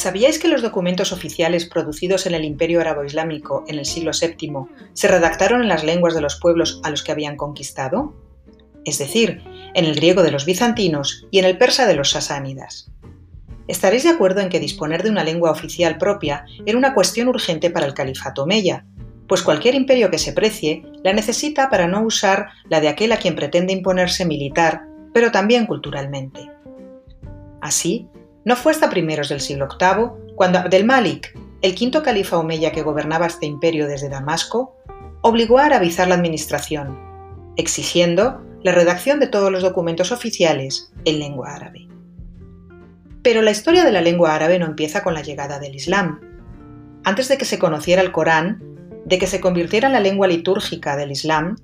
¿Sabíais que los documentos oficiales producidos en el Imperio Árabe Islámico en el siglo VII se redactaron en las lenguas de los pueblos a los que habían conquistado? Es decir, en el griego de los bizantinos y en el persa de los sasánidas. Estaréis de acuerdo en que disponer de una lengua oficial propia era una cuestión urgente para el califato omeya, pues cualquier imperio que se precie la necesita para no usar la de aquel a quien pretende imponerse militar, pero también culturalmente. Así, no fue hasta primeros del siglo VIII cuando Abdel-Malik, el quinto califa omeya que gobernaba este imperio desde Damasco, obligó a arabizar la administración, exigiendo la redacción de todos los documentos oficiales en lengua árabe. Pero la historia de la lengua árabe no empieza con la llegada del Islam. Antes de que se conociera el Corán, de que se convirtiera en la lengua litúrgica del Islam,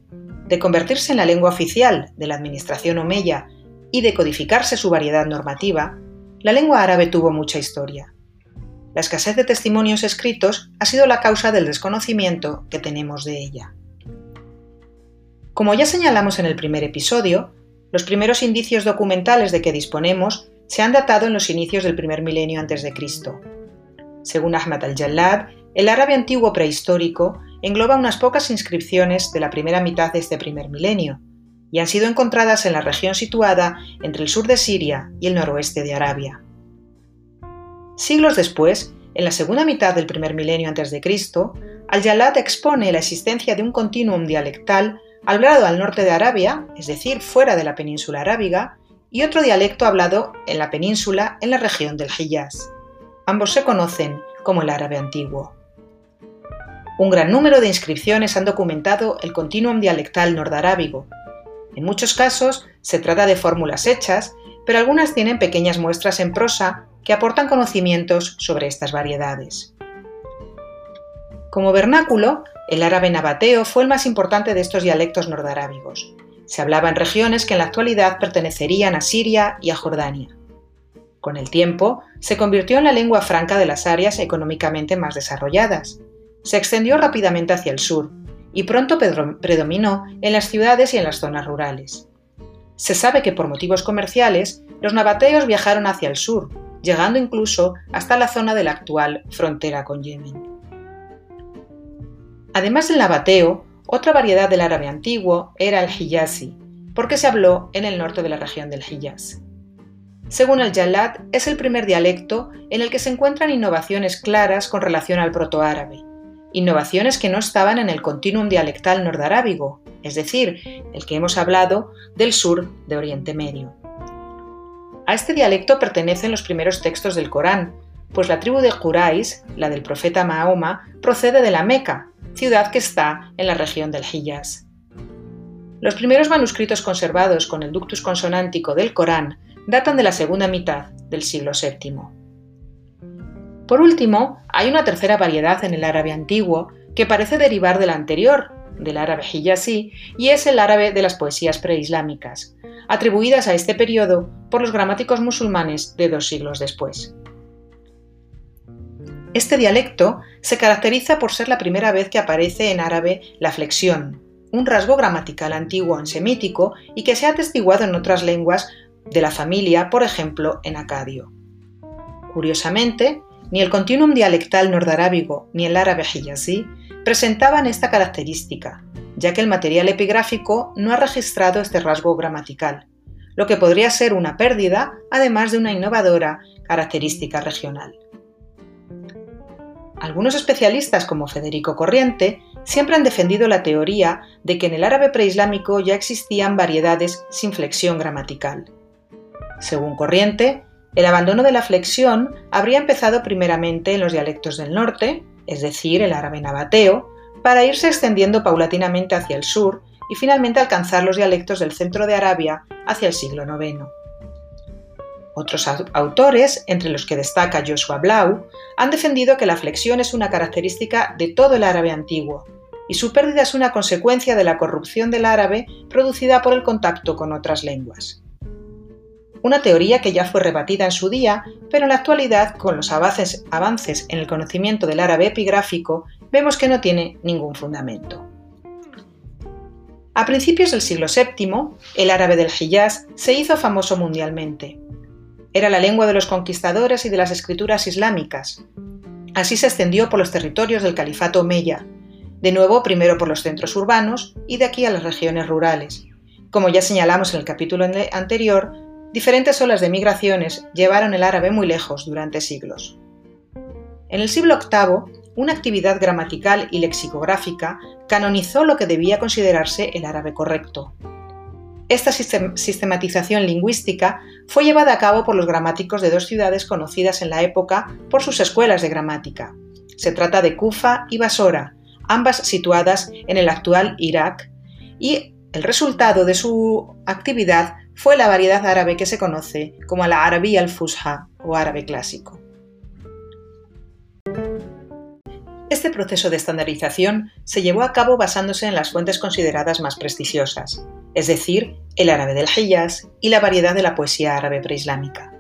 de convertirse en la lengua oficial de la administración omeya y de codificarse su variedad normativa, la lengua árabe tuvo mucha historia. La escasez de testimonios escritos ha sido la causa del desconocimiento que tenemos de ella. Como ya señalamos en el primer episodio, los primeros indicios documentales de que disponemos se han datado en los inicios del primer milenio antes de Cristo. Según Ahmad al-Jallad, el árabe antiguo prehistórico engloba unas pocas inscripciones de la primera mitad de este primer milenio, y han sido encontradas en la región situada entre el sur de Siria y el noroeste de Arabia. Siglos después, en la segunda mitad del primer milenio antes de Cristo, Al-Jalad expone la existencia de un continuum dialectal hablado al norte de Arabia, es decir, fuera de la península arábiga, y otro dialecto hablado en la península en la región del Hijaz. Ambos se conocen como el árabe antiguo. Un gran número de inscripciones han documentado el continuum dialectal nordarábigo, en muchos casos se trata de fórmulas hechas, pero algunas tienen pequeñas muestras en prosa que aportan conocimientos sobre estas variedades. Como vernáculo, el árabe nabateo fue el más importante de estos dialectos nordarábigos. Se hablaba en regiones que en la actualidad pertenecerían a Siria y a Jordania. Con el tiempo, se convirtió en la lengua franca de las áreas económicamente más desarrolladas. Se extendió rápidamente hacia el sur, y pronto predominó en las ciudades y en las zonas rurales. Se sabe que por motivos comerciales, los nabateos viajaron hacia el sur, llegando incluso hasta la zona de la actual frontera con Yemen. Además del nabateo, otra variedad del árabe antiguo era el hijazi, porque se habló en el norte de la región del Hijaz. Según el Jalad, es el primer dialecto en el que se encuentran innovaciones claras con relación al protoárabe, innovaciones que no estaban en el continuum dialectal nordarábigo, es decir, el que hemos hablado del sur de Oriente Medio. A este dialecto pertenecen los primeros textos del Corán, pues la tribu de Quraysh, la del profeta Mahoma, procede de la Meca, ciudad que está en la región del Hijaz. Los primeros manuscritos conservados con el ductus consonántico del Corán datan de la segunda mitad del siglo VII. Por último, hay una tercera variedad en el árabe antiguo que parece derivar del anterior, del árabe hijazi, y es el árabe de las poesías preislámicas, atribuidas a este periodo por los gramáticos musulmanes de dos siglos después. Este dialecto se caracteriza por ser la primera vez que aparece en árabe la flexión, un rasgo gramatical antiguo en semítico y que se ha atestiguado en otras lenguas de la familia, por ejemplo en acadio. Curiosamente, ni el continuum dialectal nordarábigo ni el árabe hijazi presentaban esta característica, ya que el material epigráfico no ha registrado este rasgo gramatical, lo que podría ser una pérdida, además de una innovadora característica regional. Algunos especialistas como Federico Corriente siempre han defendido la teoría de que en el árabe preislámico ya existían variedades sin flexión gramatical. Según Corriente, el abandono de la flexión habría empezado primeramente en los dialectos del norte, es decir, el árabe nabateo, para irse extendiendo paulatinamente hacia el sur y finalmente alcanzar los dialectos del centro de Arabia hacia el siglo IX. Otros autores, entre los que destaca Joshua Blau, han defendido que la flexión es una característica de todo el árabe antiguo y su pérdida es una consecuencia de la corrupción del árabe producida por el contacto con otras lenguas una teoría que ya fue rebatida en su día, pero en la actualidad, con los avances, en el conocimiento del árabe epigráfico, vemos que no tiene ningún fundamento. A principios del siglo VII, el árabe del Hijaz se hizo famoso mundialmente. Era la lengua de los conquistadores y de las escrituras islámicas. Así se extendió por los territorios del califato Omeya, de nuevo primero por los centros urbanos y de aquí a las regiones rurales. Como ya señalamos en el capítulo anterior, diferentes olas de migraciones llevaron el árabe muy lejos durante siglos. En el siglo VIII, una actividad gramatical y lexicográfica canonizó lo que debía considerarse el árabe correcto. Esta sistematización lingüística fue llevada a cabo por los gramáticos de dos ciudades conocidas en la época por sus escuelas de gramática. Se trata de Kufa y Basora, ambas situadas en el actual Irak, y el resultado de su actividad fue la variedad árabe que se conoce como la Arabi al-Fusha o árabe clásico. Este proceso de estandarización se llevó a cabo basándose en las fuentes consideradas más prestigiosas, es decir, el árabe del Hiyaz y la variedad de la poesía árabe preislámica.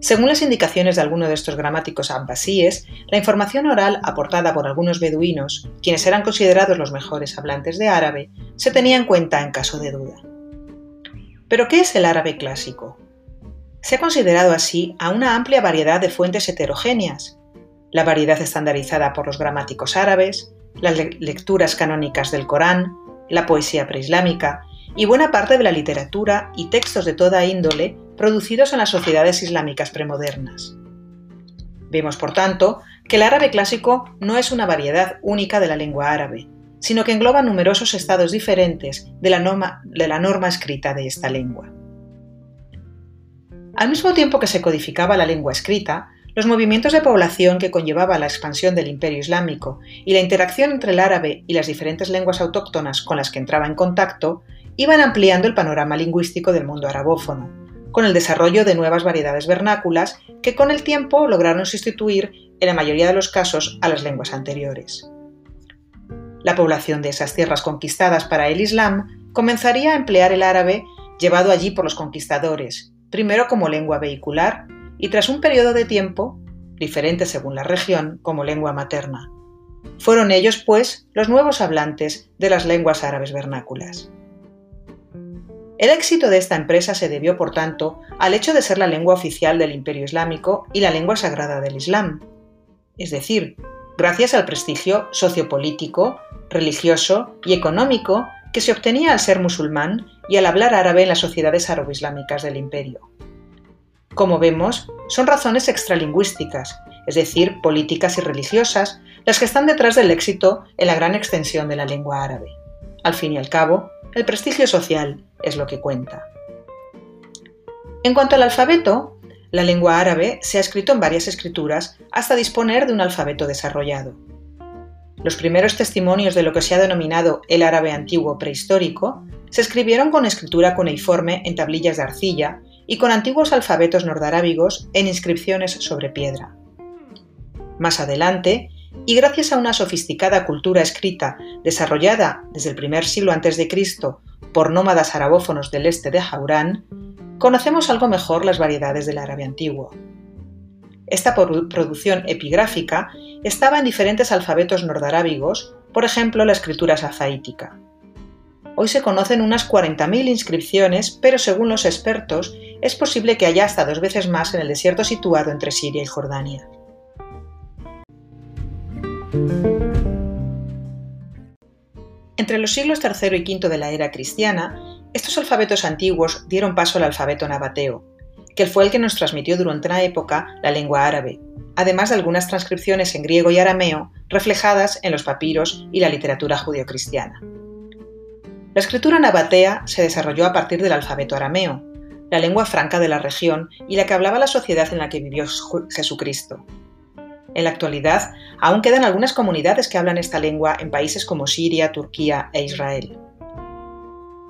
Según las indicaciones de algunos de estos gramáticos abbasíes, la información oral aportada por algunos beduinos, quienes eran considerados los mejores hablantes de árabe, se tenía en cuenta en caso de duda. ¿Pero qué es el árabe clásico? Se ha considerado así a una amplia variedad de fuentes heterogéneas, la variedad estandarizada por los gramáticos árabes, las lecturas canónicas del Corán, la poesía preislámica y buena parte de la literatura y textos de toda índole producidos en las sociedades islámicas premodernas. Vemos, por tanto, que el árabe clásico no es una variedad única de la lengua árabe, sino que engloba numerosos estados diferentes de la norma, escrita de esta lengua. Al mismo tiempo que se codificaba la lengua escrita, los movimientos de población que conllevaba la expansión del imperio islámico y la interacción entre el árabe y las diferentes lenguas autóctonas con las que entraba en contacto iban ampliando el panorama lingüístico del mundo arabófono, con el desarrollo de nuevas variedades vernáculas que con el tiempo lograron sustituir, en la mayoría de los casos, a las lenguas anteriores. La población de esas tierras conquistadas para el Islam comenzaría a emplear el árabe llevado allí por los conquistadores, primero como lengua vehicular y tras un periodo de tiempo, diferente según la región, como lengua materna. Fueron ellos, pues, los nuevos hablantes de las lenguas árabes vernáculas. El éxito de esta empresa se debió, por tanto, al hecho de ser la lengua oficial del Imperio Islámico y la lengua sagrada del Islam, es decir, gracias al prestigio sociopolítico, religioso y económico que se obtenía al ser musulmán y al hablar árabe en las sociedades aro-islámicas del imperio. Como vemos, son razones extralingüísticas, es decir, políticas y religiosas, las que están detrás del éxito en la gran extensión de la lengua árabe. Al fin y al cabo, el prestigio social es lo que cuenta. En cuanto al alfabeto, la lengua árabe se ha escrito en varias escrituras hasta disponer de un alfabeto desarrollado. Los primeros testimonios de lo que se ha denominado el árabe antiguo prehistórico se escribieron con escritura cuneiforme en tablillas de arcilla y con antiguos alfabetos nordarábigos en inscripciones sobre piedra. Más adelante, y gracias a una sofisticada cultura escrita desarrollada desde el primer siglo a.C. por nómadas arabófonos del este de Haurán, conocemos algo mejor las variedades del árabe antiguo. Esta producción epigráfica estaba en diferentes alfabetos nordarábigos, por ejemplo la escritura safaítica. Hoy se conocen unas 40.000 inscripciones, pero según los expertos, es posible que haya hasta dos veces más en el desierto situado entre Siria y Jordania. Entre los siglos III y V de la era cristiana, estos alfabetos antiguos dieron paso al alfabeto nabateo, que fue el que nos transmitió durante una época la lengua árabe, además de algunas transcripciones en griego y arameo reflejadas en los papiros y la literatura judeocristiana. La escritura nabatea se desarrolló a partir del alfabeto arameo, la lengua franca de la región y la que hablaba la sociedad en la que vivió Jesucristo. En la actualidad, aún quedan algunas comunidades que hablan esta lengua en países como Siria, Turquía e Israel.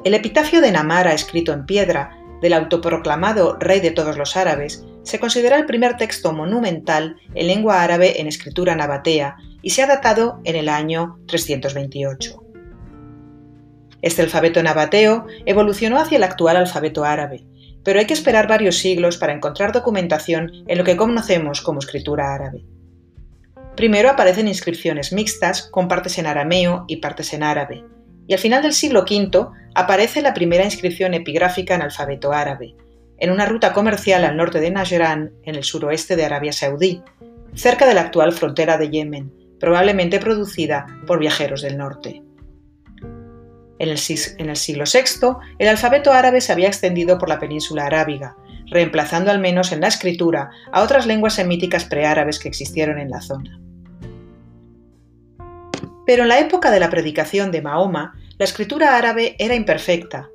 El epitafio de Namara, escrito en piedra, del autoproclamado rey de todos los árabes, se considera el primer texto monumental en lengua árabe en escritura nabatea y se ha datado en el año 328. Este alfabeto nabateo evolucionó hacia el actual alfabeto árabe, pero hay que esperar varios siglos para encontrar documentación en lo que conocemos como escritura árabe. Primero aparecen inscripciones mixtas con partes en arameo y partes en árabe, y al final del siglo V aparece la primera inscripción epigráfica en alfabeto árabe, en una ruta comercial al norte de Najran, en el suroeste de Arabia Saudí, cerca de la actual frontera de Yemen, probablemente producida por viajeros del norte. En el, siglo VI, el alfabeto árabe se había extendido por la península arábiga, reemplazando al menos en la escritura a otras lenguas semíticas preárabes que existieron en la zona. Pero en la época de la predicación de Mahoma, la escritura árabe era imperfecta.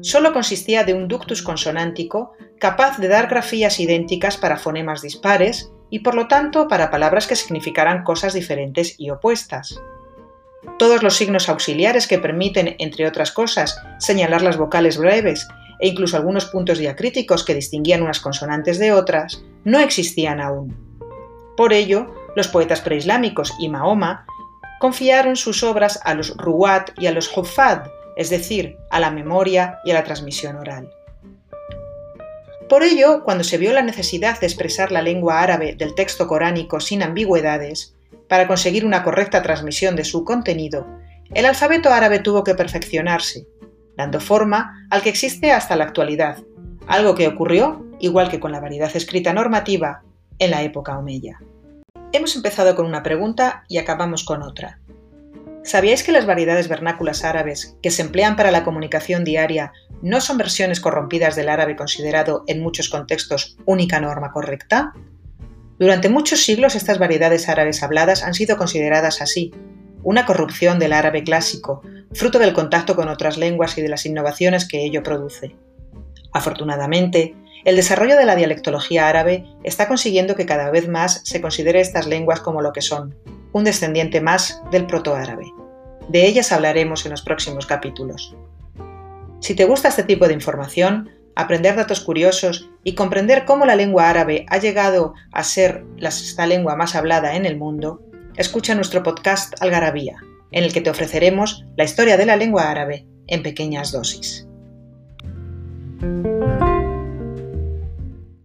Solo consistía de un ductus consonántico capaz de dar grafías idénticas para fonemas dispares y por lo tanto para palabras que significaran cosas diferentes y opuestas. Todos los signos auxiliares que permiten, entre otras cosas, señalar las vocales breves e incluso algunos puntos diacríticos que distinguían unas consonantes de otras, no existían aún. Por ello, los poetas preislámicos y Mahoma confiaron sus obras a los ruwat y a los huffad, es decir, a la memoria y a la transmisión oral. Por ello, cuando se vio la necesidad de expresar la lengua árabe del texto coránico sin ambigüedades, para conseguir una correcta transmisión de su contenido, el alfabeto árabe tuvo que perfeccionarse, dando forma al que existe hasta la actualidad, algo que ocurrió, igual que con la variedad escrita normativa, en la época omeya. Hemos empezado con una pregunta y acabamos con otra. ¿Sabíais que las variedades vernáculas árabes que se emplean para la comunicación diaria no son versiones corrompidas del árabe considerado en muchos contextos única norma correcta? Durante muchos siglos estas variedades árabes habladas han sido consideradas así, una corrupción del árabe clásico, fruto del contacto con otras lenguas y de las innovaciones que ello produce. Afortunadamente, el desarrollo de la dialectología árabe está consiguiendo que cada vez más se considere estas lenguas como lo que son, un descendiente más del protoárabe. De ellas hablaremos en los próximos capítulos. Si te gusta este tipo de información, aprender datos curiosos y comprender cómo la lengua árabe ha llegado a ser la lengua más hablada en el mundo, escucha nuestro podcast Algarabía, en el que te ofreceremos la historia de la lengua árabe en pequeñas dosis.